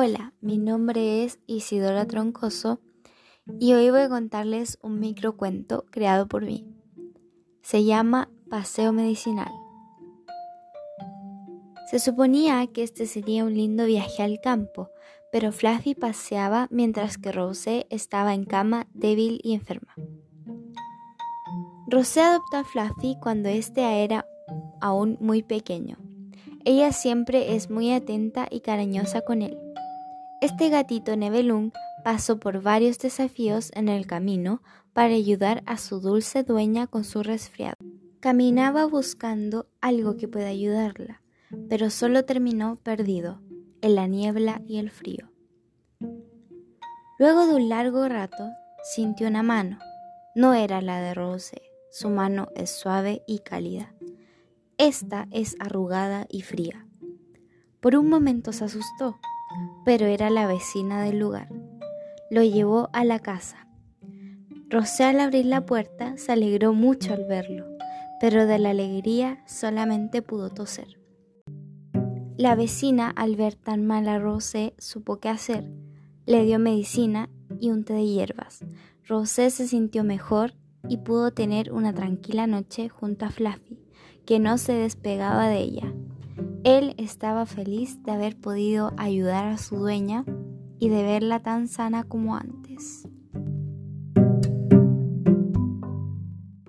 Hola, mi nombre es Isidora Troncoso y hoy voy a contarles un microcuento creado por mí. Se llama Paseo Medicinal. Se suponía que este sería un lindo viaje al campo, pero Fluffy paseaba mientras que Rose estaba en cama débil y enferma. Rose adoptó a Fluffy cuando éste era aún muy pequeño. Ella siempre es muy atenta y cariñosa con él. Este gatito Nebelung pasó por varios desafíos en el camino para ayudar a su dulce dueña con su resfriado. Caminaba buscando algo que pueda ayudarla, pero solo terminó perdido en la niebla y el frío. Luego de un largo rato, sintió una mano. No era la de Rose, su mano es suave y cálida. Esta es arrugada y fría. Por un momento se asustó pero era la vecina del lugar. Lo llevó a la casa. Rosé al abrir la puerta se alegró mucho al verlo, pero de la alegría solamente pudo toser. La vecina, al ver tan mal a Rosé, supo qué hacer. Le dio medicina y un té de hierbas. Rosé se sintió mejor y pudo tener una tranquila noche junto a Fluffy, que no se despegaba de ella. Él estaba feliz de haber podido ayudar a su dueña y de verla tan sana como antes.